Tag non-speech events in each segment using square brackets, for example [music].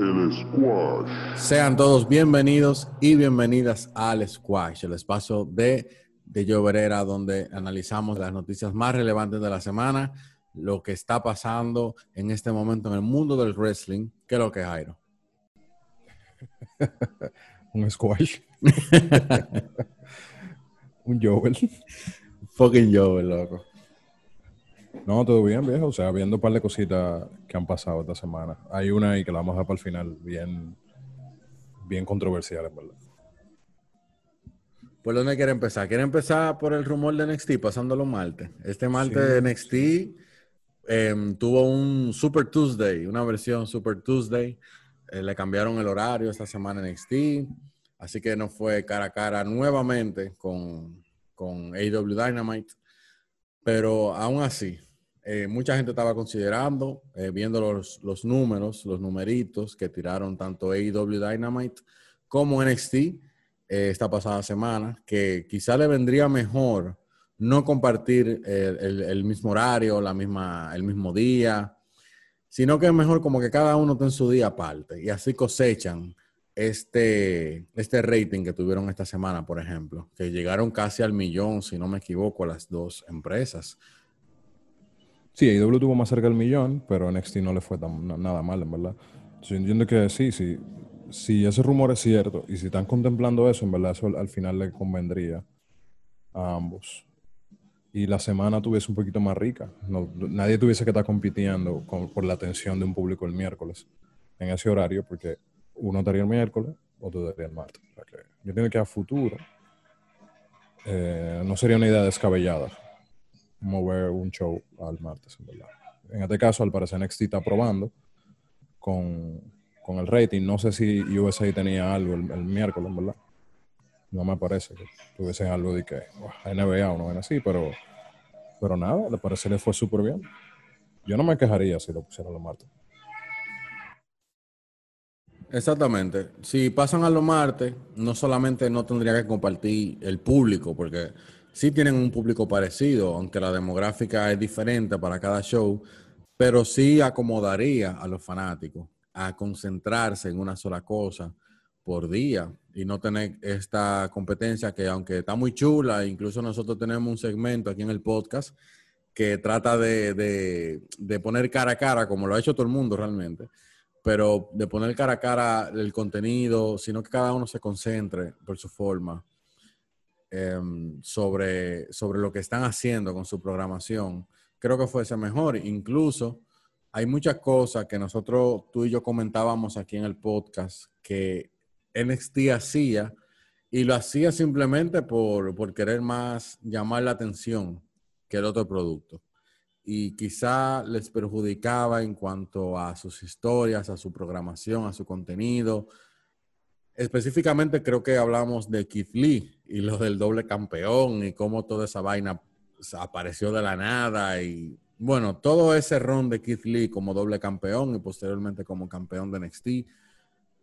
El Squash. Sean todos bienvenidos y bienvenidas al Squash, el espacio de, de Lloverera, donde analizamos las noticias más relevantes de la semana, lo que está pasando en este momento en el mundo del wrestling. ¿Qué es lo que es, Jairo? [laughs] Un squash. [laughs] [laughs] Un Joel. Fucking Joel, loco. No, todo bien, viejo. O sea, viendo un par de cositas que han pasado esta semana. Hay una ahí que la vamos a dejar para el final, bien, bien controversial, en verdad. ¿Por dónde quiere empezar? ¿Quiere empezar por el rumor de NXT, pasando los martes? Este martes Sí. de NXT em, tuvo un Super Tuesday, una versión Super Tuesday. Eh, le cambiaron el horario esta semana en NXT, así que no fue cara a cara nuevamente con, con AEW Dynamite. Pero aún así, eh, mucha gente estaba considerando, eh, viendo los, los números, los numeritos que tiraron tanto AEW Dynamite como NXT eh, esta pasada semana, que quizá le vendría mejor no compartir el, el- mismo horario, la misma, el mismo día, sino que es mejor como que cada uno en su día aparte y así cosechan este, este rating que tuvieron esta semana, por ejemplo, que llegaron casi al millón, si no me equivoco, las dos empresas. Sí, AEW tuvo más cerca del millón, pero NXT no le fue tan, na- nada mal, en verdad. Yo entiendo que sí, sí, si ese rumor es cierto y si están contemplando eso, en verdad eso al, al final le convendría a ambos. Y la semana tuviese un poquito más rica. No, nadie tuviese que estar compitiendo por la atención de un público el miércoles en ese horario, porque uno estaría el miércoles, otro estaría el martes. O sea que yo entiendo que a futuro eh, no sería una idea descabellada mover un show al martes, en verdad. En este caso, al parecer, NXT está probando con, con el rating. No sé si USA tenía algo el, el miércoles, verdad. No me parece que tuviesen algo de que "Buah, NBA o no ven así, pero, pero nada, al parecer le fue súper bien. Yo no me quejaría si lo pusieran los martes. Exactamente. Si pasan a los martes, no solamente no tendría que compartir el público, porque sí tienen un público parecido, aunque la demográfica es diferente para cada show, pero sí acomodaría a los fanáticos a concentrarse en una sola cosa por día y no tener esta competencia que aunque está muy chula, incluso nosotros tenemos un segmento aquí en el podcast que trata de, de- de poner cara a cara, como lo ha hecho todo el mundo realmente, pero de poner cara a cara el contenido, sino que cada uno se concentre por su forma em, sobre, sobre lo que están haciendo con su programación, creo que fuese mejor. Incluso hay muchas cosas que nosotros, tú y yo comentábamos aquí en el podcast que NXT hacía y lo hacía simplemente por, por querer más llamar la atención que el otro producto y quizá les perjudicaba en cuanto a sus historias, a su programación, a su contenido. Específicamente creo que hablamos de Keith Lee y lo del doble campeón y cómo toda esa vaina apareció de la nada y bueno, todo ese ron de Keith Lee como doble campeón y posteriormente como campeón de NXT.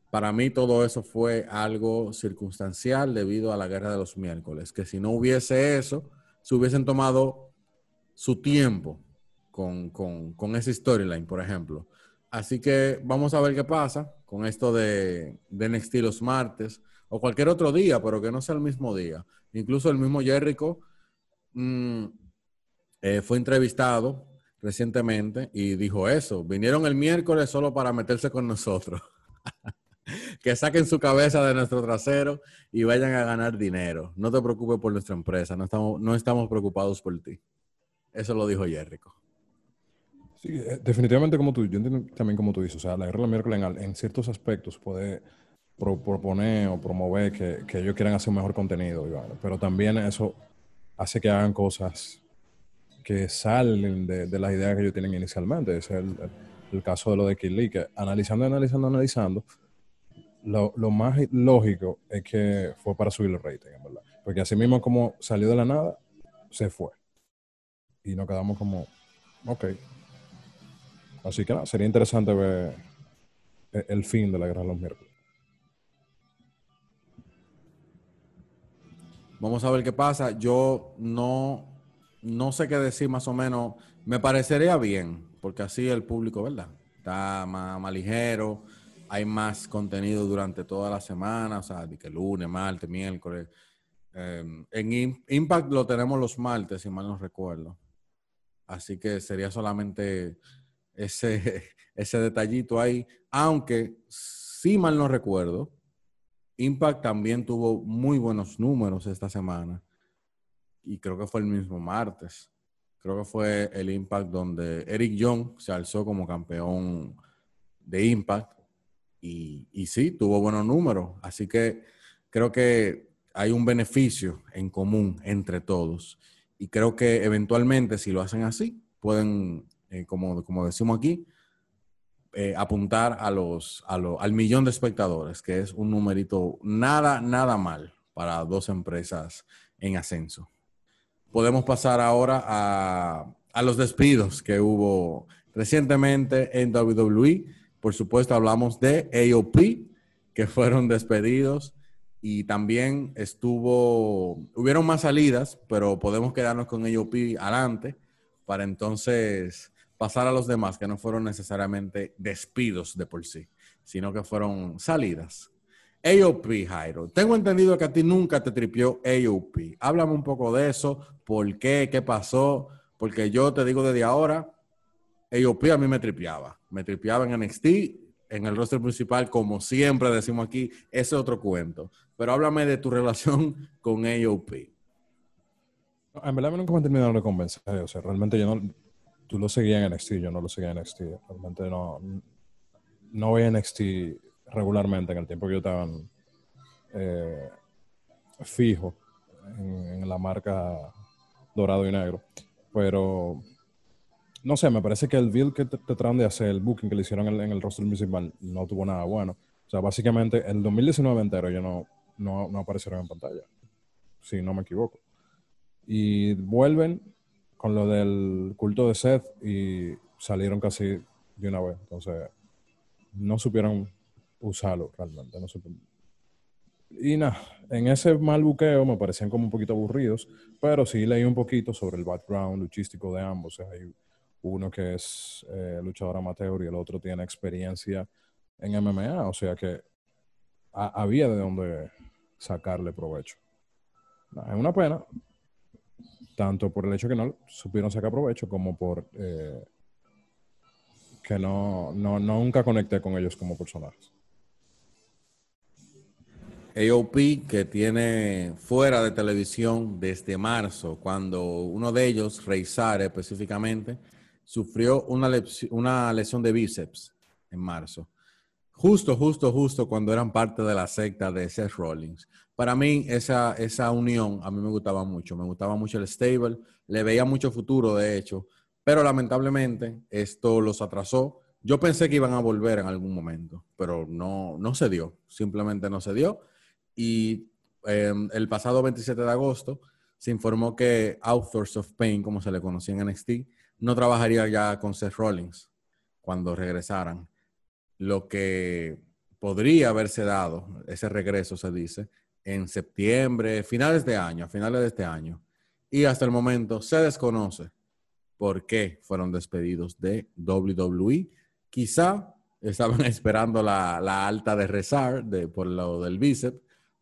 Para mí todo eso fue algo circunstancial debido a la guerra de los miércoles, que si no hubiese eso, se hubiesen tomado su tiempo con, con, con esa storyline, por ejemplo. Así que vamos a ver qué pasa con esto de, de NXT los martes o cualquier otro día, pero que no sea el mismo día. Incluso el mismo Jericho mm, eh, fue entrevistado recientemente y dijo eso. Vinieron el miércoles solo para meterse con nosotros. [laughs] que saquen su cabeza de nuestro trasero y vayan a ganar dinero. No te preocupes por nuestra empresa, no estamos, no estamos preocupados por ti. Eso lo dijo Jericho. Sí, eh, definitivamente como tú, yo entiendo también como tú dices, o sea, la guerra del miércoles en, en ciertos aspectos puede pro- proponer o promover que, que ellos quieran hacer un mejor contenido, vaina, pero también eso hace que hagan cosas que salen de, de las ideas que ellos tienen inicialmente. Ese es el, el- caso de lo de Kid Lee, que analizando, analizando, analizando, lo, lo más lógico es que fue para subir el rating, en verdad. Porque así mismo como salió de la nada, se fue. Y nos quedamos como, ok. Así que nada, sería interesante ver e- el fin de la guerra de los miércoles. Vamos a ver qué pasa. Yo no, no sé qué decir más o menos. Me parecería bien, porque así el público, ¿verdad? Está más, ligero. hay más contenido durante toda la semana, sea, de que lunes, martes, miércoles. Em, en Impact lo tenemos los martes, si mal no recuerdo. Así que sería solamente ese, [laughs] ese detallito ahí. Aunque, si mal no recuerdo, Impact también tuvo muy buenos números esta semana. Y creo que fue el mismo martes. Creo que fue el Impact donde Eric Young se alzó como campeón de Impact. Y, y sí, tuvo buenos números. Así que creo que hay un beneficio en común entre todos. Y creo que eventualmente, si lo hacen así, pueden, eh, como, como decimos aquí, eh, apuntar a los, al millón de espectadores, que es un numerito nada, nada mal para dos empresas en ascenso. Podemos pasar ahora a, a los despidos que hubo recientemente en WWE. Por supuesto, hablamos de AOP, que fueron despedidos y también estuvo, hubieron más salidas, pero podemos quedarnos con AOP adelante para entonces pasar a los demás que no fueron necesariamente despidos de por sí, sino que fueron salidas. AOP, Jairo. Tengo entendido que a ti nunca te tripió AOP. Háblame un poco de eso, por qué, qué pasó, porque yo te digo desde ahora, AOP a mí me tripeaba. Me tripeaba en NXT, en el roster principal, como siempre decimos aquí, ese es otro cuento. Pero háblame de tu relación con AOP. En verdad me nunca me terminaron de convencer. O sea, realmente yo no, tú lo seguías en NXT, yo no lo seguía en NXT. Realmente no, no veía NXT regularmente en el tiempo que yo estaba eh, fijo en, la marca dorado y negro. Pero no sé, me parece que el build que te, tratan de hacer, el booking que le hicieron en, el roster municipal, no tuvo nada bueno. O sea, básicamente el 2019 entero ya no, no, no aparecieron en pantalla, si no me equivoco. Y vuelven con lo del culto de Seth y salieron casi de una vez. Entonces, no supieron usarlo realmente. No Y nada, en ese mal buqueo me parecían como un poquito aburridos, pero sí leí un poquito sobre el background luchístico de ambos. hay uno que es eh, luchador amateur y el otro tiene experiencia en MMA, o sea que había de dónde sacarle provecho. es una pena, tanto por el hecho que no supieron sacar provecho como por eh, que no, no, nunca conecté con ellos como personajes. AOP que tiene fuera de televisión desde marzo, cuando uno de ellos, Reizar específicamente, sufrió una, una lesión de bíceps en marzo. Justo, justo, justo cuando eran parte de la secta de Seth Rollins para mí esa, esa unión a mí me gustaba mucho, me gustaba mucho el stable, le veía mucho futuro de hecho, pero lamentablemente esto los atrasó. Yo pensé que iban a volver en algún momento, pero no, no se dio, simplemente no se dio. Y em, el pasado 27 de agosto se informó que Authors of Pain, como se le conocía en NXT, no trabajaría ya con Seth Rollins cuando regresaran. Lo que podría haberse dado, ese regreso se dice, en septiembre, finales de año, a finales de este año. Y hasta el momento se desconoce por qué fueron despedidos de WWE. Quizá estaban [laughs] esperando la, alta de rezar de, por lo del bíceps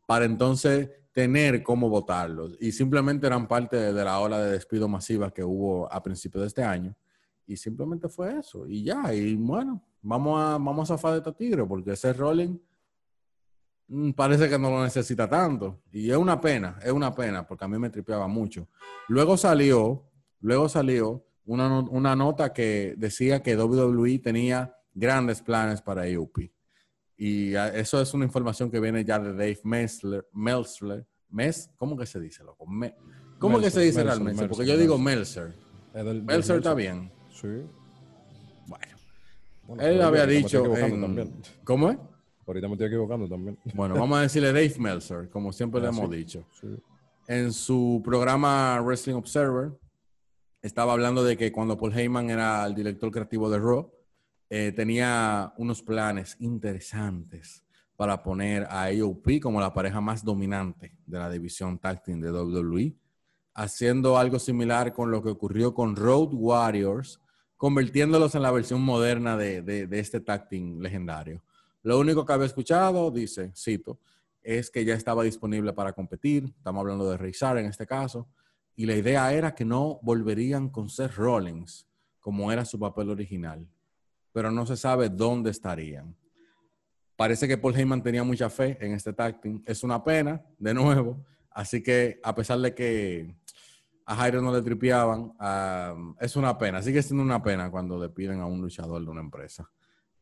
para entonces tener cómo votarlos. Y simplemente eran parte de, la ola de despido masiva que hubo a principios de este año. Y simplemente fue eso. Y ya, y bueno, vamos a, vamos a zafar tigre porque ese rolling parece que no lo necesita tanto. Y es una pena, es una pena, porque a mí me tripeaba mucho. Luego salió, luego salió una, una nota que decía que WWE tenía grandes planes para AOP. Y eso es una información que viene ya de Dave Melsler. Melsler Mes, ¿Cómo que se dice, loco? ¿Cómo que se dice realmente? porque yo digo Meltzer. Meltzer está bien. Sí. Bueno. él había dicho. ¿Cómo es? Ahorita me estoy equivocando también. Bueno, vamos a decirle Dave Meltzer, como siempre le ah, hemos dicho. En su programa Wrestling Observer, estaba hablando de que cuando Paul Heyman era el director creativo de Raw, eh, tenía unos planes interesantes para poner a AOP como la pareja más dominante de la división tag team de WWE, haciendo algo similar con lo que ocurrió con Road Warriors, convirtiéndolos en la versión moderna de, de este tag team legendario Lo único que había escuchado, dice, cito, es que ya estaba disponible para competir. Estamos hablando de Razor en este caso. Y la idea era que no volverían con Seth Rollins, como era su papel original. Pero no se sabe dónde estarían. Parece que Paul Heyman tenía mucha fe en este team. Es una pena, de nuevo. Así que a pesar de que a Jairo no le tripeaban, es una pena. Sigue siendo una pena cuando le piden a un luchador de una empresa.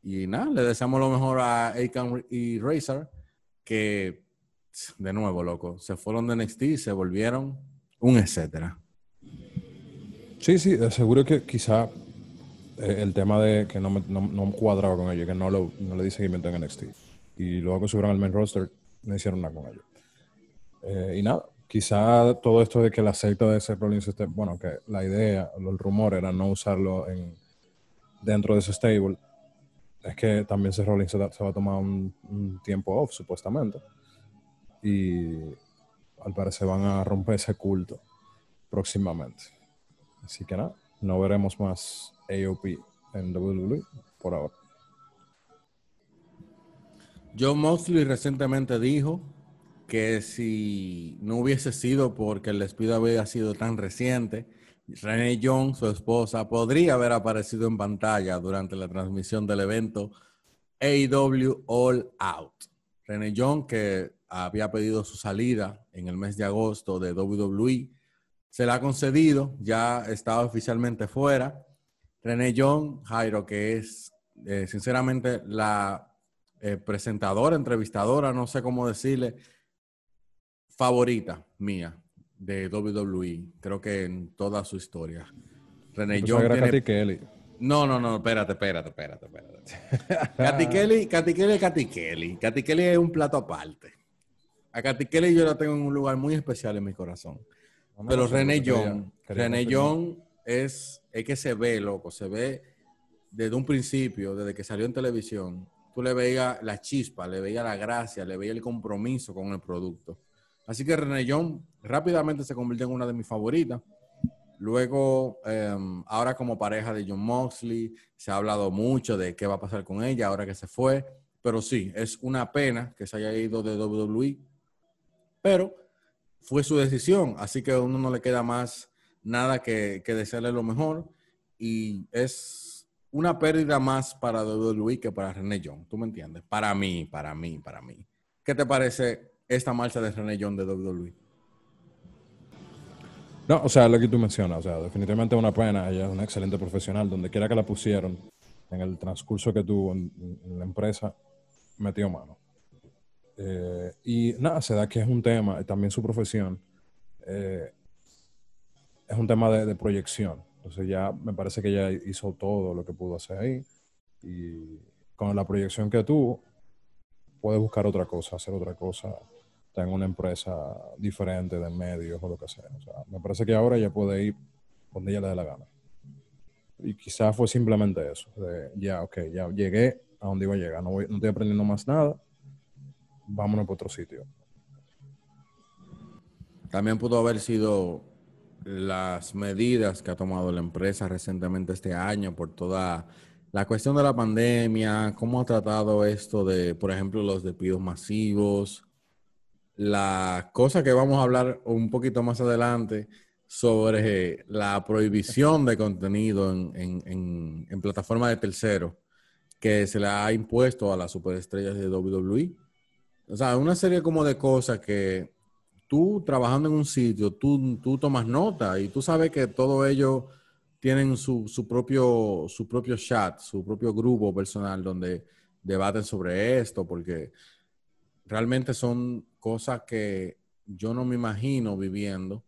Y nada, le deseamos lo mejor a Akon y Razor que, de nuevo, loco, se fueron de NXT y se volvieron un etcétera. Sí, sí, seguro que quizá eh, el tema de que no, me, no, cuadraba con ellos, que no, lo, no, le di seguimiento en NXT. Y luego que subieron al main roster, no hicieron nada con ellos. Eh, y nada, quizá todo esto de que la secta de ese Rollins esté, bueno, que la idea, el rumor era no usarlo en, dentro de ese stable, es que también Seth Rollins se, va a tomar un, tiempo off, supuestamente. Y al parecer van a romper ese culto próximamente. Así que nada, no veremos más AOP en WWE por ahora. John Moxley recientemente dijo que si no hubiese sido porque el despido había sido tan reciente, René Young, su esposa, podría haber aparecido en pantalla durante la transmisión del evento AEW All Out. René Young, que había pedido su salida en el mes de agosto de WWE, se la ha concedido, ya estaba oficialmente fuera. René Young, Jairo, que es eh, sinceramente la eh, presentadora, entrevistadora, no sé cómo decirle, favorita mía de WWE, creo que en toda su historia. René Young tiene... Kelly. No, no, no, espérate, espérate, espérate, espérate. Katy Kelly, Katy Kelly, Katy Kelly. Katy Kelly es un plato aparte. A Katy Kelly yo la tengo en un lugar muy especial en mi corazón. Pero René Young, René Young es, es que se ve, loco, se ve desde un principio, desde que salió en televisión. Tú le veías la chispa, le veías la gracia, le veías el compromiso con el producto. Así que René Young rápidamente se convirtió en una de mis favoritas. Luego, em, ahora como pareja de John Moxley, se ha hablado mucho de qué va a pasar con ella ahora que se fue. Pero sí, es una pena que se haya ido de WWE. Pero fue su decisión, así que a uno no le queda más nada que, que desearle lo mejor. Y es una pérdida más para WWE que para René Young. ¿Tú me entiendes? Para mí, para mí, para mí. ¿Qué te parece esta marcha de René John de WWE. No, o sea, lo que tú mencionas, o sea, definitivamente una pena, ella es una excelente profesional, donde quiera que la pusieron, en el transcurso que tuvo en, la empresa, metió mano. Eh, y nada, se da que es un tema, también su profesión, eh, es un tema de, de, proyección. Entonces ya me parece que ella hizo todo lo que pudo hacer ahí y con la proyección que tuvo, puede buscar otra cosa, hacer otra cosa está en una empresa diferente de medios o lo que sea. O sea, me parece que ahora ella puede ir donde ella le dé la gana. Y quizás fue simplemente eso, ya, ok, ya llegué a donde iba a llegar, no, voy, no estoy aprendiendo más nada, vámonos para otro sitio. También pudo haber sido las medidas que ha tomado la empresa recientemente este año por toda la cuestión de la pandemia, cómo ha tratado esto de, por ejemplo, los despidos masivos, la cosa que vamos a hablar un poquito más adelante sobre la prohibición de contenido en, en, plataformas de terceros que se le ha impuesto a las superestrellas de WWE. O sea, una serie como de cosas que tú trabajando en un sitio, tú, tú tomas nota y tú sabes que todo ello tienen su, su, propio, su propio chat, su propio grupo personal donde debaten sobre esto, porque realmente son cosas que yo no me imagino viviendo,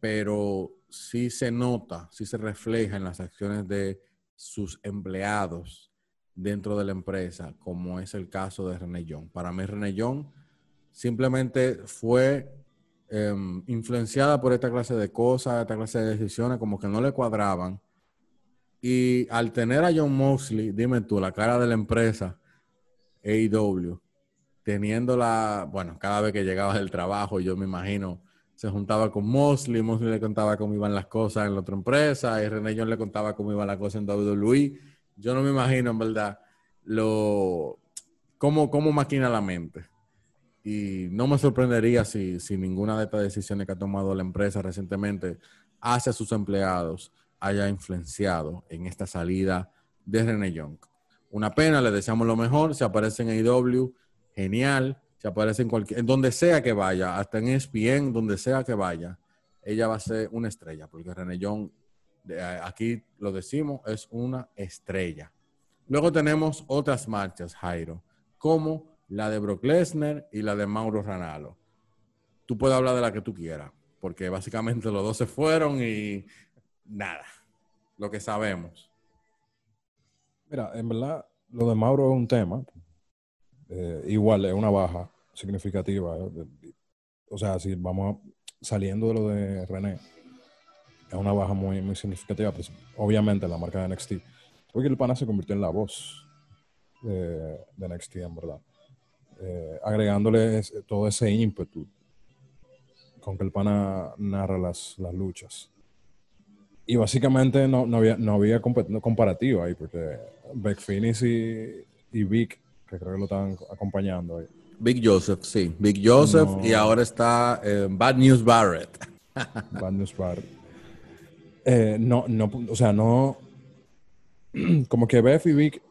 pero sí se nota, sí se refleja en las acciones de sus empleados dentro de la empresa, como es el caso de René Young. Para mí, René Young simplemente fue em, influenciada por esta clase de cosas, esta clase de decisiones, como que no le cuadraban. Y al tener a John Moxley, dime tú, la cara de la empresa, AEW, teniendo la, bueno, cada vez que llegaba del trabajo, yo me imagino, se juntaba con Mosley, Mosley le contaba cómo iban las cosas en la otra empresa, y René John le contaba cómo iban las cosas en WWE. Yo no me imagino, en verdad, lo cómo, cómo maquina la mente. Y no me sorprendería si, si ninguna de estas decisiones que ha tomado la empresa recientemente hacia sus empleados haya influenciado en esta salida de René Young. Una pena, le deseamos lo mejor. Se aparece en AEW, genial. Se aparece en cualquier, en donde sea que vaya, hasta en ESPN, donde sea que vaya, ella va a ser una estrella, porque René Young, aquí lo decimos, es una estrella. Luego tenemos otras marchas, Jairo, como la de Brock Lesnar y la de Mauro Ranalo. Tú puedes hablar de la que tú quieras, porque básicamente los dos se fueron y nada, lo que sabemos. Mira, en verdad, lo de Mauro es un tema. Eh, igual es una baja significativa. O sea, si vamos saliendo de lo de René, es una baja muy, muy significativa. Pues, obviamente, la marca de NXT. Porque el pana se convirtió en la voz de, NXT, en verdad. Eh, agregándole todo ese ímpetu con que el pana narra las, las luchas. Y básicamente no, no había, no había comparativo ahí, porque Beck Finis y, y Vic, que creo que lo estaban acompañando ahí. Big Joseph, sí. Big Joseph y ahora está eh, Bad News Barrett. [laughs] Bad News Barrett. Eh, no, no, o sea, no. [clears throat] Como que Beth y Vic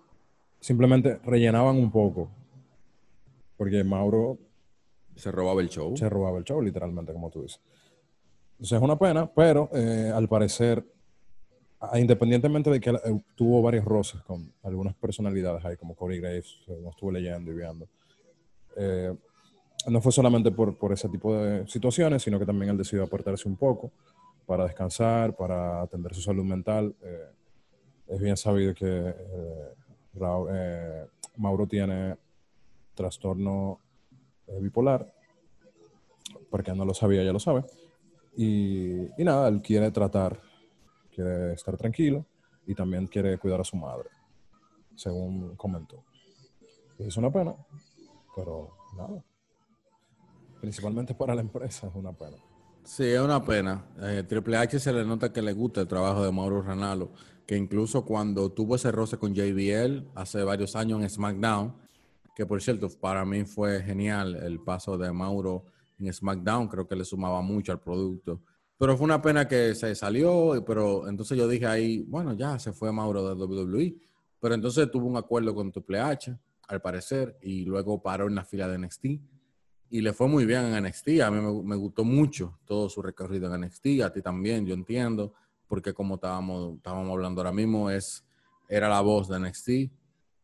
simplemente rellenaban un poco. Porque Mauro. Se robaba el show. Se robaba el show, literalmente, como tú dices. Entonces es una pena, pero eh, al parecer, independientemente de que eh, tuvo varios roces con algunas personalidades ahí, como Corey Graves, no estuve leyendo y viendo, eh, no fue solamente por, por, ese tipo de situaciones, sino que también él decidió apartarse un poco para descansar, para atender su salud mental. es bien sabido que Mauro tiene trastorno bipolar, porque no lo sabía, ya lo sabe. Y, nada, él quiere tratar, quiere estar tranquilo y también quiere cuidar a su madre, según comentó. Es una pena, pero nada. Principalmente para la empresa es una pena. Sí, es una pena. Eh, Triple H se le nota que le gusta el trabajo de Mauro Ranalo, que incluso cuando tuvo ese roce con JBL hace varios años en SmackDown, que por cierto, para mí fue genial el paso de Mauro en SmackDown, creo que le sumaba mucho al producto. Pero fue una pena que se salió, pero entonces yo dije ahí, bueno, ya se fue Mauro de WWE. Pero entonces tuvo un acuerdo con Triple H, al parecer, y luego paró en la fila de NXT. Y le fue muy bien en NXT. A mí me, gustó mucho todo su recorrido en NXT, a ti también, yo entiendo, porque como estábamos, estábamos hablando ahora mismo, es, era la voz de NXT.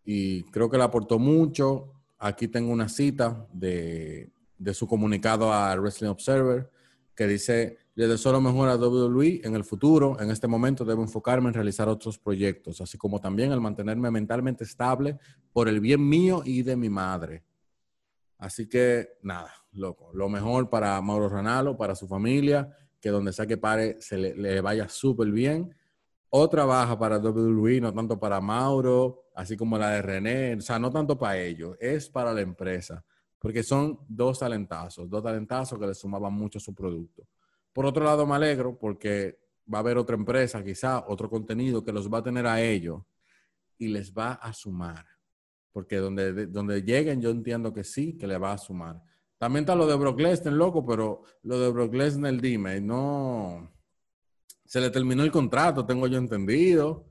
Y creo que le aportó mucho. Aquí tengo una cita de de su comunicado a Wrestling Observer, que dice, le deseo mejor a WWE en el futuro. En este momento debo enfocarme en realizar otros proyectos, así como también el mantenerme mentalmente estable por el bien mío y de mi madre. Así que, nada, loco, lo mejor para Mauro Ranalo, para su familia, que donde sea que pare se le, le vaya súper bien. Otra baja para WWE, no tanto para Mauro, así como la de René, o sea, no tanto para ellos, es para la empresa porque son dos talentazos, dos talentazos que le sumaban mucho a su producto. Por otro lado, me alegro porque va a haber otra empresa, quizá otro contenido que los va a tener a ellos y les va a sumar. Porque donde, donde lleguen, yo entiendo que sí, que le va a sumar. También está lo de Brock Lesnar, loco, pero lo de Brock Lesnar, dime, no. Se le terminó el contrato, tengo yo entendido.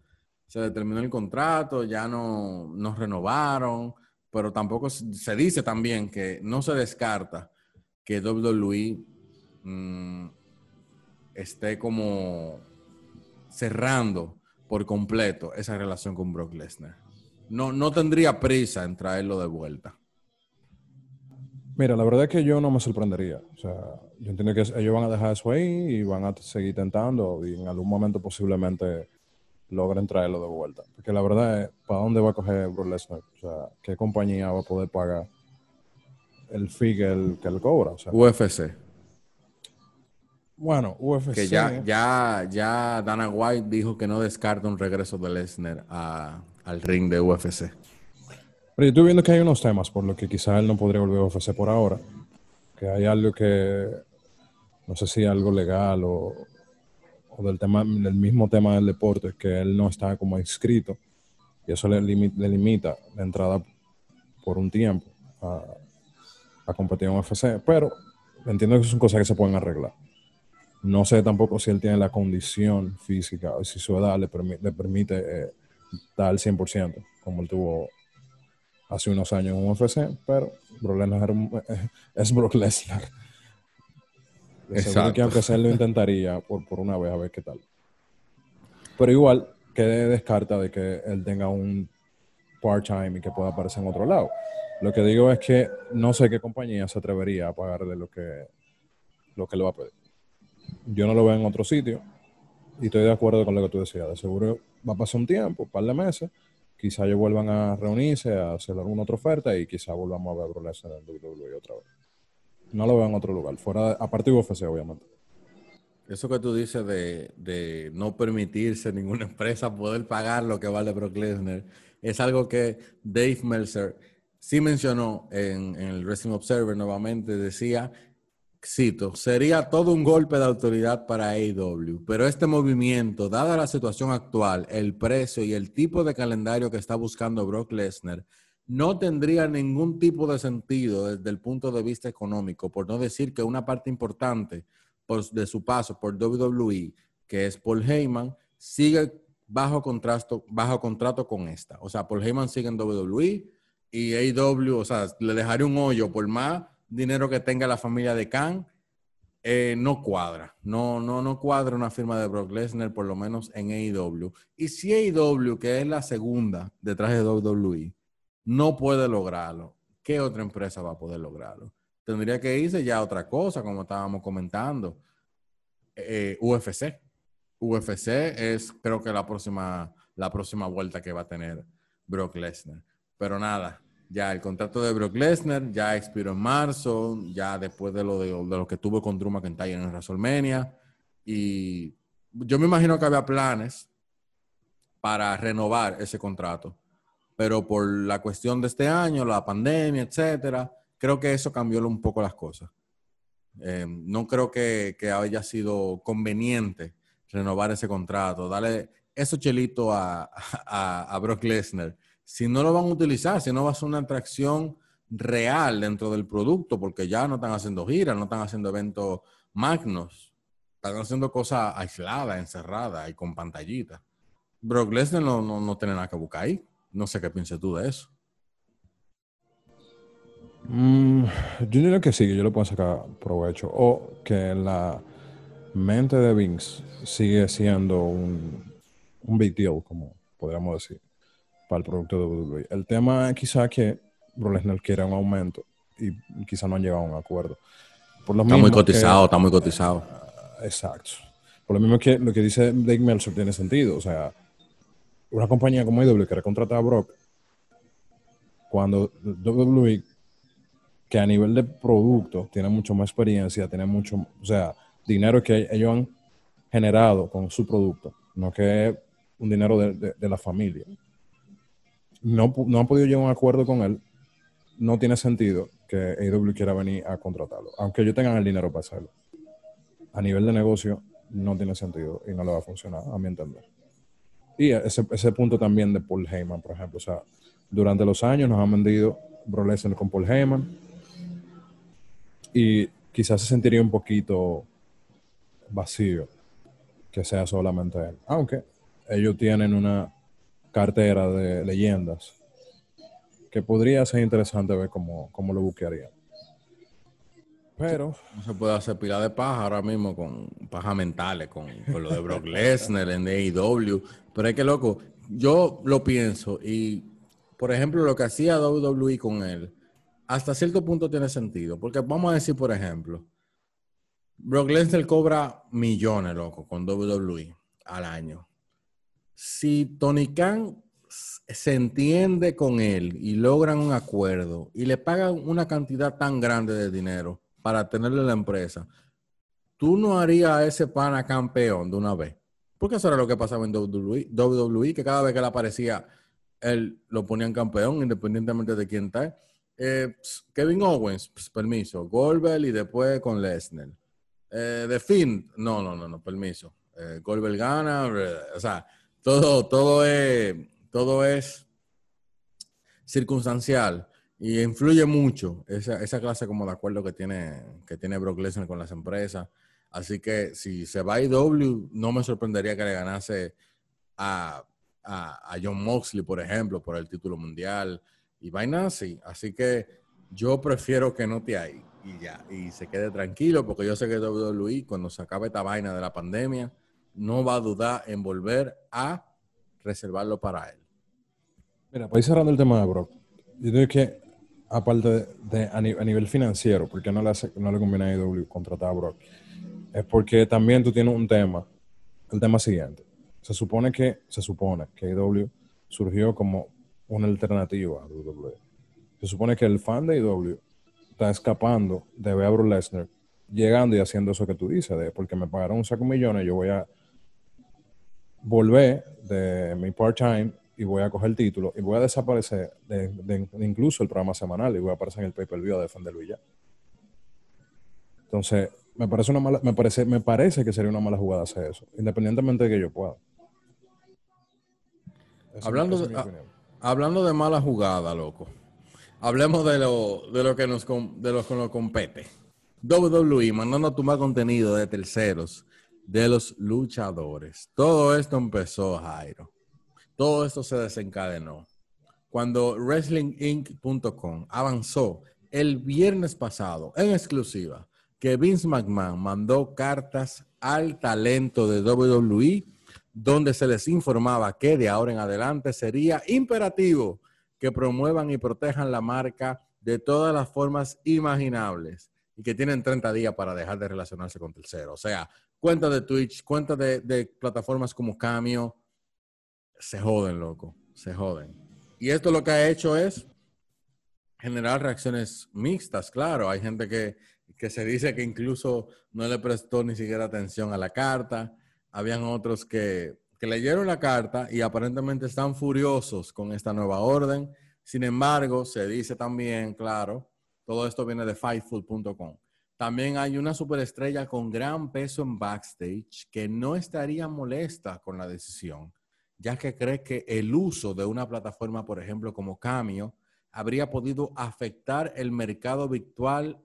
Se le terminó el contrato, ya no nos renovaron pero tampoco se dice también que no se descarta que WWE mm, esté como cerrando por completo esa relación con Brock Lesnar. No, no tendría prisa en traerlo de vuelta. Mira, la verdad es que yo no me sorprendería. O sea, yo entiendo que ellos van a dejar eso ahí y van a seguir tentando y en algún momento posiblemente logren traerlo de vuelta. Porque la verdad es, ¿para dónde va a coger Brock Lesnar? O sea, ¿qué compañía va a poder pagar el fee que él, que cobra? UFC. Bueno, UFC. Que ya, ya, ya Dana White dijo que no descarta un regreso de Lesnar al ring de UFC. Pero yo estoy viendo que hay unos temas por los que quizás él no podría volver a UFC por ahora. Que hay algo que, no sé si algo legal o, del tema, del mismo tema del deporte, que él no está como inscrito y eso le, limita la entrada por un tiempo a, a competir en UFC, pero entiendo que son cosas que se pueden arreglar. No sé tampoco si él tiene la condición física o si su edad le, le permite eh, dar el 100%, como él tuvo hace unos años en UFC, pero Brock Lesnar [laughs] es Brock Lesnar. Seguro que aunque sea lo intentaría por, por una vez a ver qué tal. Pero igual, que descarta de que él tenga un part-time y que pueda aparecer en otro lado. Lo que digo es que no sé qué compañía se atrevería a pagarle lo que, lo que le va a pedir. Yo no lo veo en otro sitio y estoy de acuerdo con lo que tú decías. De seguro va a pasar un tiempo, un par de meses, quizá ellos vuelvan a reunirse, a hacer alguna otra oferta y quizá volvamos a ver Brock en el WWE otra vez. No lo veo en otro lugar, fuera, aparte de UFC, obviamente. Eso que tú dices de, de, no permitirse ninguna empresa poder pagar lo que vale Brock Lesnar es algo que Dave Meltzer sí mencionó en, en, el Wrestling Observer nuevamente. Decía, cito, sería todo un golpe de autoridad para AEW, pero este movimiento, dada la situación actual, el precio y el tipo de calendario que está buscando Brock Lesnar, no tendría ningún tipo de sentido desde el punto de vista económico, por no decir que una parte importante de su paso por WWE, que es Paul Heyman, sigue bajo contrato, bajo contrato con esta. O sea, Paul Heyman sigue en WWE y AEW, o sea, le dejaré un hoyo por más dinero que tenga la familia de Khan, eh, no cuadra. No, no, no cuadra una firma de Brock Lesnar, por lo menos en AEW. Y si AEW, que es la segunda detrás de WWE, no puede lograrlo, ¿qué otra empresa va a poder lograrlo? Tendría que irse ya a otra cosa, como estábamos comentando. Eh, UFC. UFC es, creo que la próxima, la próxima vuelta que va a tener Brock Lesnar. Pero nada, ya el contrato de Brock Lesnar ya expiró en marzo, ya después de lo, de, lo que tuvo con Drew McIntyre en WrestleMania. Y yo me imagino que había planes para renovar ese contrato pero por la cuestión de este año, la pandemia, etcétera, creo que eso cambió un poco las cosas. Eh, no creo que, haya sido conveniente renovar ese contrato, darle eso chelito a, a, Brock Lesnar. Si no lo van a utilizar, si no va a ser una atracción real dentro del producto, porque ya no están haciendo giras, no están haciendo eventos magnos, están haciendo cosas aisladas, encerradas y con pantallitas. Brock Lesnar no, no, no tiene nada que buscar ahí. No sé qué piensas tú de eso. Mm, yo diría que sí, que yo le puedo sacar provecho. O que la mente de Vince sigue siendo un, un big deal, como podríamos decir, para el producto de WWE. El tema es quizá que Brock Lesnar quiere un aumento y quizá no han llegado a un acuerdo. Por lo está muy cotizado, está muy cotizado. exacto. Por lo mismo que lo que dice Dave Meltzer tiene sentido. O sea, una compañía como IW quiere contratar a Brock, cuando WWE, que a nivel de producto tiene mucho más experiencia, tiene mucho, o sea, dinero que ellos han generado con su producto, no que un dinero de, la familia. No, no han podido llegar a un acuerdo con él, no tiene sentido que AEW quiera venir a contratarlo, aunque ellos tengan el dinero para hacerlo. A nivel de negocio, no tiene sentido y no le va a funcionar, a mi entender. Y ese, ese punto también de Paul Heyman, por ejemplo. O sea, durante los años nos han vendido Bro con Paul Heyman. Y quizás se sentiría un poquito vacío que sea solamente él. Aunque ellos tienen una cartera de leyendas que podría ser interesante ver cómo, cómo lo buscarían. Pero. No se puede hacer pila de paja ahora mismo con paja mentales, con, lo de Brock [laughs] Lesnar en AEW. Pero es que, loco, yo lo pienso y, por ejemplo, lo que hacía WWE con él, hasta cierto punto tiene sentido. Porque vamos a decir, por ejemplo, Brock Lesnar cobra millones, loco, con WWE al año. Si Tony Khan se entiende con él y logran un acuerdo y le pagan una cantidad tan grande de dinero, para tenerle la empresa, tú no harías a ese pana campeón de una vez. Porque eso era lo que pasaba en WWE, que cada vez que le aparecía, él lo ponían campeón, independientemente de quién está. Eh, Kevin Owens, permiso. Goldberg y después con Lesnar. Eh, The Finn, no, no, no, no, permiso. Eh, Goldberg gana, o sea, todo, todo es, todo es circunstancial. Y influye mucho esa, esa clase como de acuerdo que tiene, que tiene Brock Lesnar con las empresas. Así que si se va a IW, no me sorprendería que le ganase a, a, John Moxley, por ejemplo, por el título mundial y vaina así. Así que yo prefiero que no te ahí y ya, y se quede tranquilo, porque yo sé que WWE, cuando se acabe esta vaina de la pandemia, no va a dudar en volver a reservarlo para él. Mira, para ir cerrando el tema de Brock, yo digo que, aparte de, a, nivel financiero, porque no le, no le conviene a IW contratar a Brock, es porque también tú tienes un tema, el tema siguiente. Se supone que, se supone que IW surgió como una alternativa a WWE. Se supone que el fan de IW está escapando de ver a Brock Lesnar llegando y haciendo eso que tú dices, de porque me pagaron un saco de millones, yo voy a volver de mi part-time y voy a coger el título y voy a desaparecer de, incluso el programa semanal y voy a aparecer en el pay-per-view a defenderlo ya. Entonces, me parece una mala, me parece, me parece que sería una mala jugada hacer eso, independientemente de que yo pueda. hablando, de, hablando de mala jugada, loco. Hablemos de lo, de lo que nos de lo que nos compete. WWE mandando a tomar contenido de terceros de los luchadores. Todo esto empezó, Jairo. Todo esto se desencadenó cuando WrestlingInc.com avanzó el viernes pasado en exclusiva que Vince McMahon mandó cartas al talento de WWE donde se les informaba que de ahora en adelante sería imperativo que promuevan y protejan la marca de todas las formas imaginables y que tienen 30 días para dejar de relacionarse con terceros. O sea, cuentas de Twitch, cuentas de, plataformas como Cameo, se joden, loco, se joden. Y esto lo que ha hecho es generar reacciones mixtas, claro. Hay gente que, que se dice que incluso no le prestó ni siquiera atención a la carta. Habían otros que que leyeron la carta y aparentemente están furiosos con esta nueva orden. Sin embargo, se dice también, claro, todo esto viene de fightful.com. También hay una superestrella con gran peso en backstage que no estaría molesta con la decisión, ya que cree que el uso de una plataforma, por ejemplo, como Cameo, habría podido afectar el mercado virtual,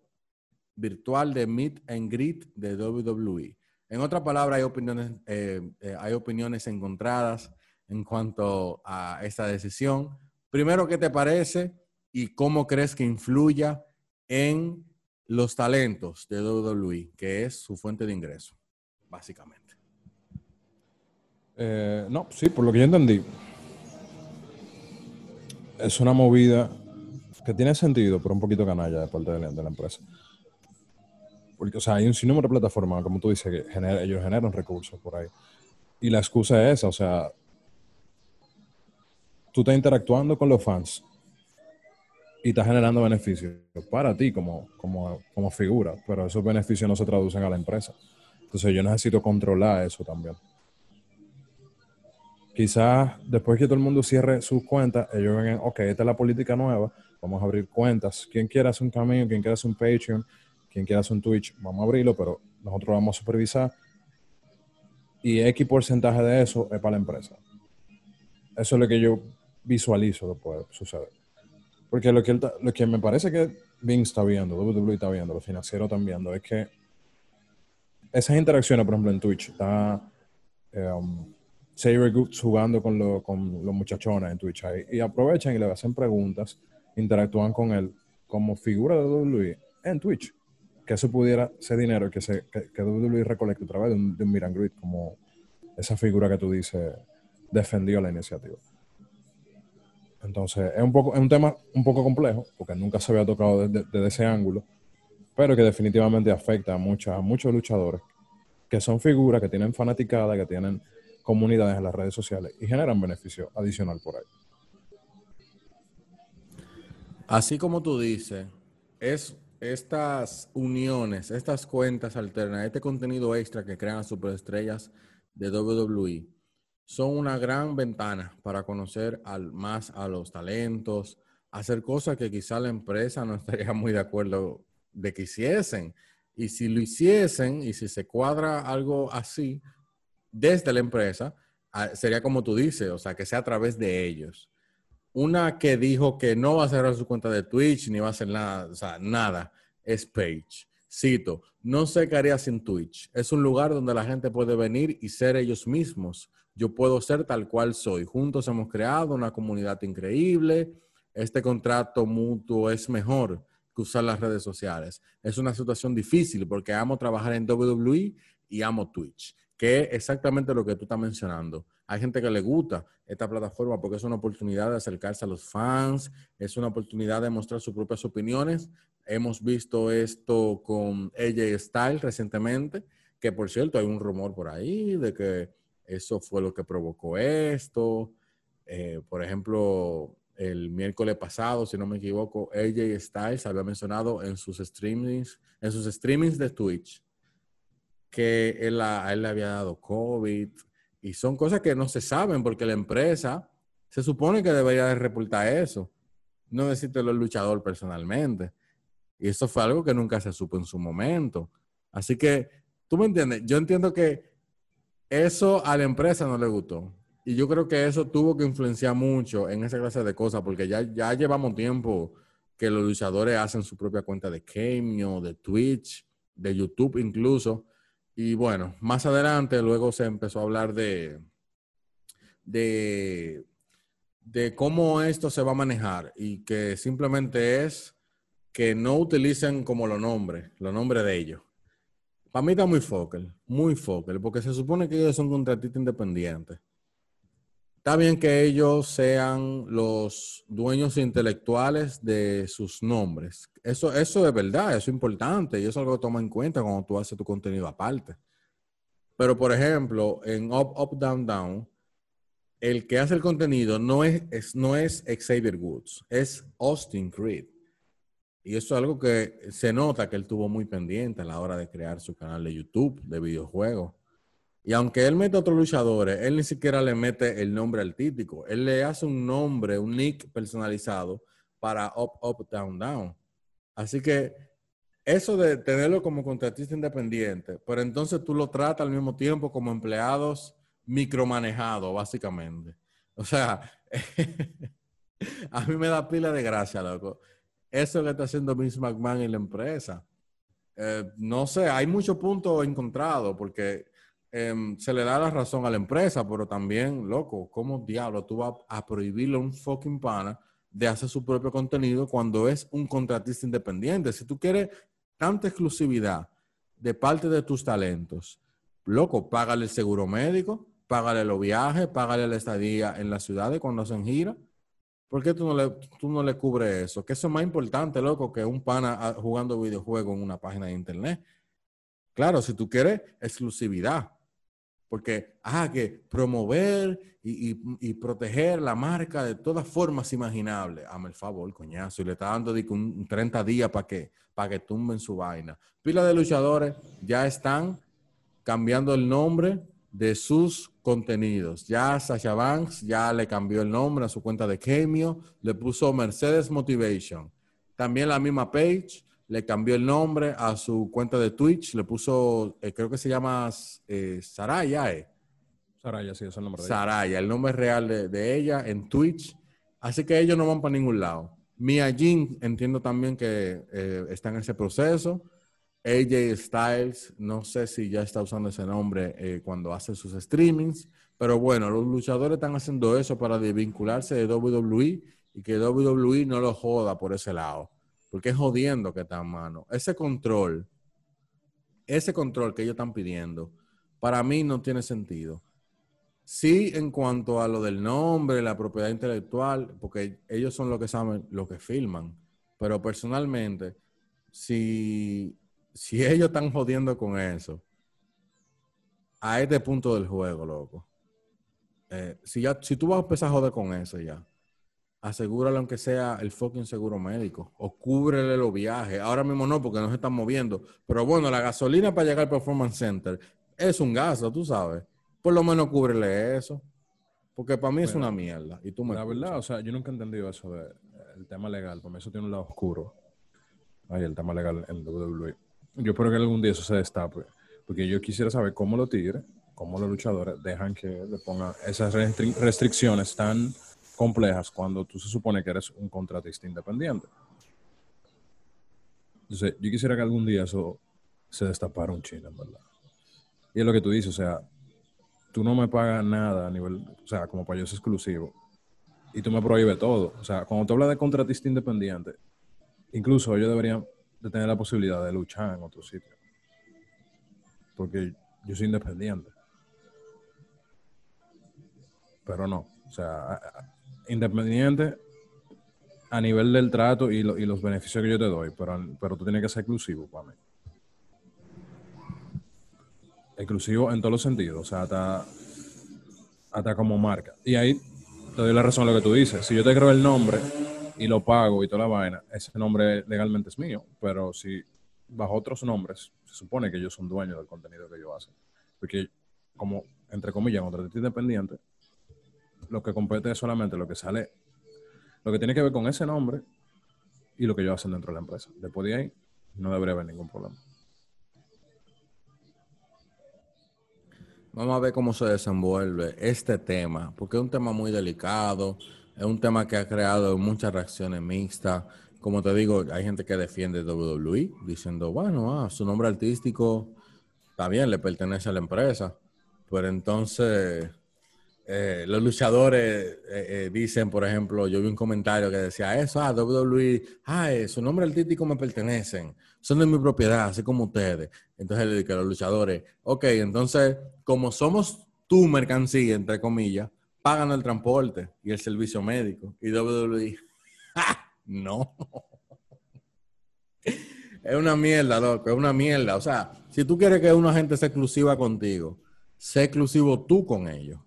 virtual de Meet and Greet de WWE. En otra palabra, hay opiniones, eh, eh, hay opiniones encontradas en cuanto a esta decisión. Primero, ¿qué te parece y cómo crees que influya en los talentos de WWE, que es su fuente de ingreso, básicamente? Eh, no, sí, por lo que yo entendí, es una movida que tiene sentido, pero un poquito canalla de parte de la empresa. Porque, o sea, hay un sinnúmero de plataformas, como tú dices, que ellos generan recursos por ahí. Y la excusa es esa, o sea, tú estás interactuando con los fans y estás generando beneficios para ti como, como, como figura, pero esos beneficios no se traducen a la empresa. Entonces yo necesito controlar eso también. Quizás después que todo el mundo cierre sus cuentas, ellos ven, ok, esta es la política nueva, vamos a abrir cuentas. Quien quiera hacer un camino, quien quiera hacer un Patreon, quien quiera hacer un Twitch, vamos a abrirlo, pero nosotros vamos a supervisar. Y X porcentaje de eso es para la empresa. Eso es lo que yo visualizo que puede suceder. Porque lo que, lo que me parece que Bing está viendo, WWE está viendo, los financieros están viendo, es que esas interacciones, por ejemplo, en Twitch, está um, Goods jugando con, con, los muchachones en Twitch ahí, y aprovechan y le hacen preguntas, interactúan con él como figura de WWE en Twitch que eso pudiera ser dinero que, se, que, que WWE recolecte a través de un, de un como esa figura que tú dices defendió la iniciativa. Entonces, es un, poco, es un tema un poco complejo, porque nunca se había tocado desde, ese ángulo, pero que definitivamente afecta a, muchas, a muchos luchadores que son figuras, que tienen fanaticada, que tienen comunidades en las redes sociales y generan beneficio adicional por ahí. Así como tú dices, es estas uniones, estas cuentas alternas, este contenido extra que crean las superestrellas de WWE son una gran ventana para conocer al, más a los talentos, hacer cosas que quizá la empresa no [laughs] estaría muy de acuerdo de que hiciesen. Y si lo hiciesen y si se cuadra algo así desde la empresa, ah, sería como tú dices, o sea, que sea a través de ellos. una que dijo que no va a cerrar su cuenta de Twitch ni va a hacer nada, nada, es Page. Cito, no sé qué haría sin Twitch. Es un lugar donde la gente puede venir y ser ellos mismos. Yo puedo ser tal cual soy. Juntos hemos creado una comunidad increíble. Este contrato mutuo es mejor que usar las redes sociales. Es una situación difícil porque amo trabajar en WWE y amo Twitch, que es exactamente lo que tú estás mencionando. Hay gente que le gusta esta plataforma porque es una oportunidad de acercarse a los fans, es una oportunidad de mostrar sus propias opiniones. Hemos visto esto con AJ Styles recientemente, que por cierto hay un rumor por ahí de que eso fue lo que provocó esto. Eh, por ejemplo, el miércoles pasado, si no me equivoco, AJ Styles había mencionado en sus streamings, en sus streamings de Twitch, que él, a él le había dado COVID y son cosas que no se saben porque la empresa se supone que debería de reportar eso, no decirte el luchador personalmente. Y eso fue algo que nunca se supo en su momento. Así que, tú me entiendes, yo entiendo que eso a la empresa no le gustó. Y yo creo que eso tuvo que influenciar mucho en esa clase de cosas, porque ya, ya llevamos tiempo que los luchadores hacen su propia cuenta de Cameo, de Twitch, de YouTube incluso. Y bueno, más adelante luego se empezó a hablar de, de, de cómo esto se va a manejar y que simplemente es que no utilicen como los nombres, los nombres de ellos. Para mí está muy focal, muy focal, porque se supone que ellos son contratistas independientes. Está bien que ellos sean los dueños intelectuales de sus nombres. Eso, eso es verdad, eso es importante y eso es algo que toma en cuenta cuando tú haces tu contenido aparte. Pero, por ejemplo, en Up, Up, Down, Down, el que hace el contenido no es, no es Xavier Woods, es Austin Creed. Y eso es algo que se nota que él tuvo muy pendiente a la hora de crear su canal de YouTube de videojuegos. Y aunque él mete a otros luchadores, él ni siquiera le mete el nombre artístico. Él le hace un nombre, un nick personalizado para Up, Up, Down, Down. Así que eso de tenerlo como contratista independiente, pero entonces tú lo tratas al mismo tiempo como empleados micromanejados, básicamente. O sea, [laughs] a mí me da pila de gracia, loco. Eso que está haciendo Vince McMahon en la empresa. Eh, no sé, hay muchos puntos encontrados porque Em, se le da la razón a la empresa, pero también, loco, ¿cómo diablo tú vas a prohibirle a un fucking pana de hacer su propio contenido cuando es un contratista independiente? Si tú quieres tanta exclusividad de parte de tus talentos, loco, págale el seguro médico, págale los viajes, págale la estadía en las ciudades cuando hacen gira. ¿Por qué tú no, le, tú no le cubres eso? Que eso es más importante, loco, que un pana ah, jugando videojuegos en una página de internet. Claro, si tú quieres exclusividad, porque, ah, que promover y, proteger la marca de todas formas imaginables. Hazme el favor, coñazo. Y le está dando un 30 días para que, para que tumben su vaina. Pila de luchadores ya están cambiando el nombre de sus contenidos. Ya Sasha Banks ya le cambió el nombre a su cuenta de Cameo, le puso Mercedes Motivation. También la misma page le cambió el nombre a su cuenta de Twitch, le puso, eh, creo que se llama eh, Saraya. Eh. Saraya, sí, es el nombre de Saraya, el nombre real de, ella en Twitch. Así que ellos no van para ningún lado. Mia Jin, entiendo también que eh, está en ese proceso. AJ Styles, no sé si ya está usando ese nombre cuando hace sus streamings, pero bueno, los luchadores están haciendo eso para desvincularse de WWE y que WWE no lo joda por ese lado porque es jodiendo que está en mano. Ese control, ese control que ellos están pidiendo, para mí no tiene sentido. Sí, en cuanto a lo del nombre, la propiedad intelectual, porque ellos son los que saben lo que filman. Pero personalmente, si, si ellos están jodiendo con eso, a este punto del juego, loco. Eh, si, ya, si tú vas a empezar a joder con eso ya, asegúrale aunque sea el fucking seguro médico o cúbrele los viajes. Ahora mismo no, porque no se están moviendo. Pero bueno, la gasolina para llegar al Performance Center es un gasto, tú sabes. Por lo menos cúbrele eso. Porque para mí es una mierda. Y tú me la verdad, o sea, yo nunca he entendido eso del tema legal. Para mí eso tiene un lado oscuro. Ay, el tema legal en WWE. Yo espero que algún día eso se destape. Porque yo quisiera saber cómo los tigres, cómo los luchadores dejan que le pongan esas restricciones tan complejas cuando tú se supone que eres un contratista independiente. Entonces, yo quisiera que algún día eso se destapara un chino, en verdad. Y es lo que tú dices, o sea, tú no me pagas nada a nivel, o sea, como para yo es exclusivo. Y tú me prohíbes todo. O sea, cuando tú hablas de contratista independiente, incluso ellos deberían de tener la posibilidad de luchar en otro sitio. Porque yo soy independiente. Pero no. O sea, independiente a nivel del trato y, los beneficios que yo te doy, pero, pero tú tienes que ser exclusivo para mí. Exclusivo en todos los sentidos, o sea, hasta, hasta como marca. Y ahí te doy la razón a lo que tú dices. Si yo te creo el nombre y lo pago y toda la vaina, ese nombre legalmente es mío, pero si bajo otros nombres, se supone que ellos son dueños del contenido que yo hacen. Porque como, entre comillas, contratista independiente, lo que compete es solamente lo que sale lo que tiene que ver con ese nombre y lo que ellos hacen dentro de la empresa. Después de ahí, no debería haber ningún problema. Vamos a ver cómo se desenvuelve este tema, porque es un tema muy delicado, es un tema que ha creado muchas reacciones mixtas. Como te digo, hay gente que defiende WWE diciendo, bueno, ah, su nombre artístico bien, le pertenece a la empresa, pero entonces eh, los luchadores eh, eh, dicen, por ejemplo, yo vi un comentario que decía eso, ah, WWE, su nombre artístico me pertenecen, son de mi propiedad, así como ustedes. Entonces le dije a los luchadores, ok, entonces, como somos tu mercancía, entre comillas, pagan el transporte y el servicio médico. Y WWE, [laughs] no. es una mierda, loco, es una mierda. O sea, si tú quieres que una gente sea exclusiva contigo, sé exclusivo tú con ellos.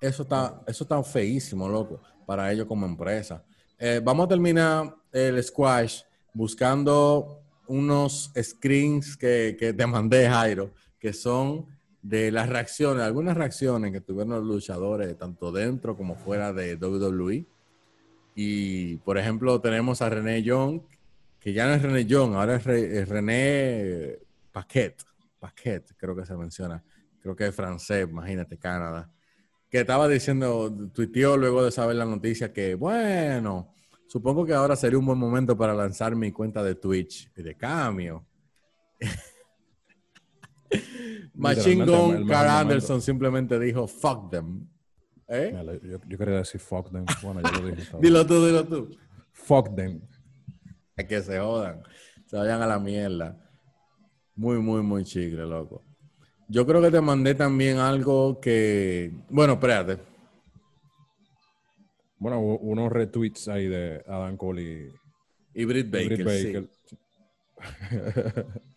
Eso está, eso está feísimo, loco, para ellos como empresa. Eh, vamos a terminar el squash buscando unos screens que, que te mandé, Jairo, que son de las reacciones, algunas reacciones que tuvieron los luchadores, tanto dentro como fuera de WWE. Y, por ejemplo, tenemos a René Young, que ya no es René Young, ahora es, René Paquet, Paquet, creo que se menciona. Creo que es francés, imagínate, Canadá que estaba diciendo, tuiteó luego de saber la noticia que, bueno, supongo que ahora sería un buen momento para lanzar mi cuenta de Twitch y de cambio. [laughs] Machine Gun Carl Anderson simplemente dijo, fuck them. ¿Eh? Yo, quería decir fuck them. Bueno, ya lo dije. [laughs] dilo tú, dilo tú. Fuck them. Es que se jodan. Se vayan a la mierda. Muy, muy, muy chicle, loco. Yo creo que te mandé también algo que. Bueno, espérate. Bueno, unos retweets ahí de Adam Cole y, y Britt Baker. [laughs]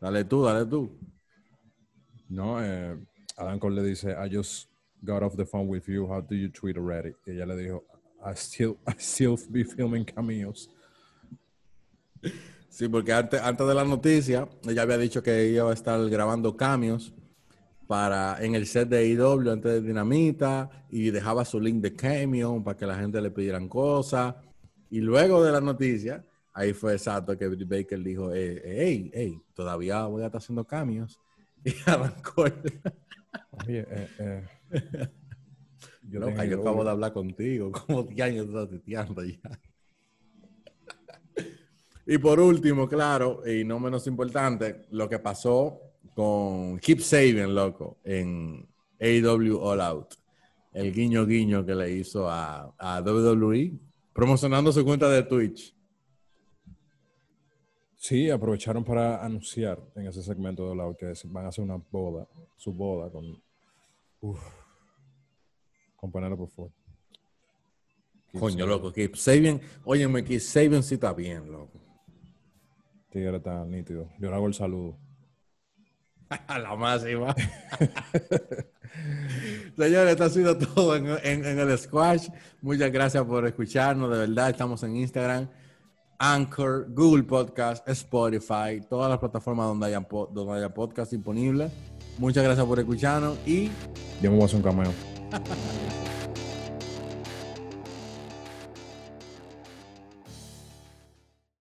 dale tú, dale tú. No, eh, Adam Cole le dice, I just got off the phone with you. How do you tweet already? Y ella le dijo, I still, [laughs] I still be filming cameos. Sí, porque antes, antes de la noticia, ella había dicho que iba a estar grabando cambios para, en el set de IW antes de Dinamita y dejaba su link de Cameo para que la gente le pidieran cosas. Y luego de la noticia, ahí fue exacto que Baker dijo, hey, hey, hey, todavía voy a estar haciendo cambios. [laughs] Y arrancó. Oye, eh, eh. [laughs] Yo, yo acabo de hablar contigo, [laughs] como 10 años estás tuiteando ya. Y por último, claro, y no menos importante, lo que pasó con Keep Saving, loco, en AW All Out. El guiño guiño que le hizo a, a WWE, promocionando su cuenta de Twitch. Sí, aprovecharon para anunciar en ese segmento de Out que van a hacer una boda, su boda con. Uf, con Penelope Ford. Coño, loco, Keep Saving. Óyeme, Keep Saving sí está bien, loco. Tigre está nítido. Yo le hago el saludo. [laughs] la máxima. [laughs] Señores, esto ha sido todo en, el squash. Muchas gracias por escucharnos. De verdad, estamos en Instagram, Anchor, Google Podcast, Spotify, todas las plataformas donde haya, donde haya podcast disponibles. Muchas gracias por escucharnos y. Yo me voy a hacer un cameo. [laughs]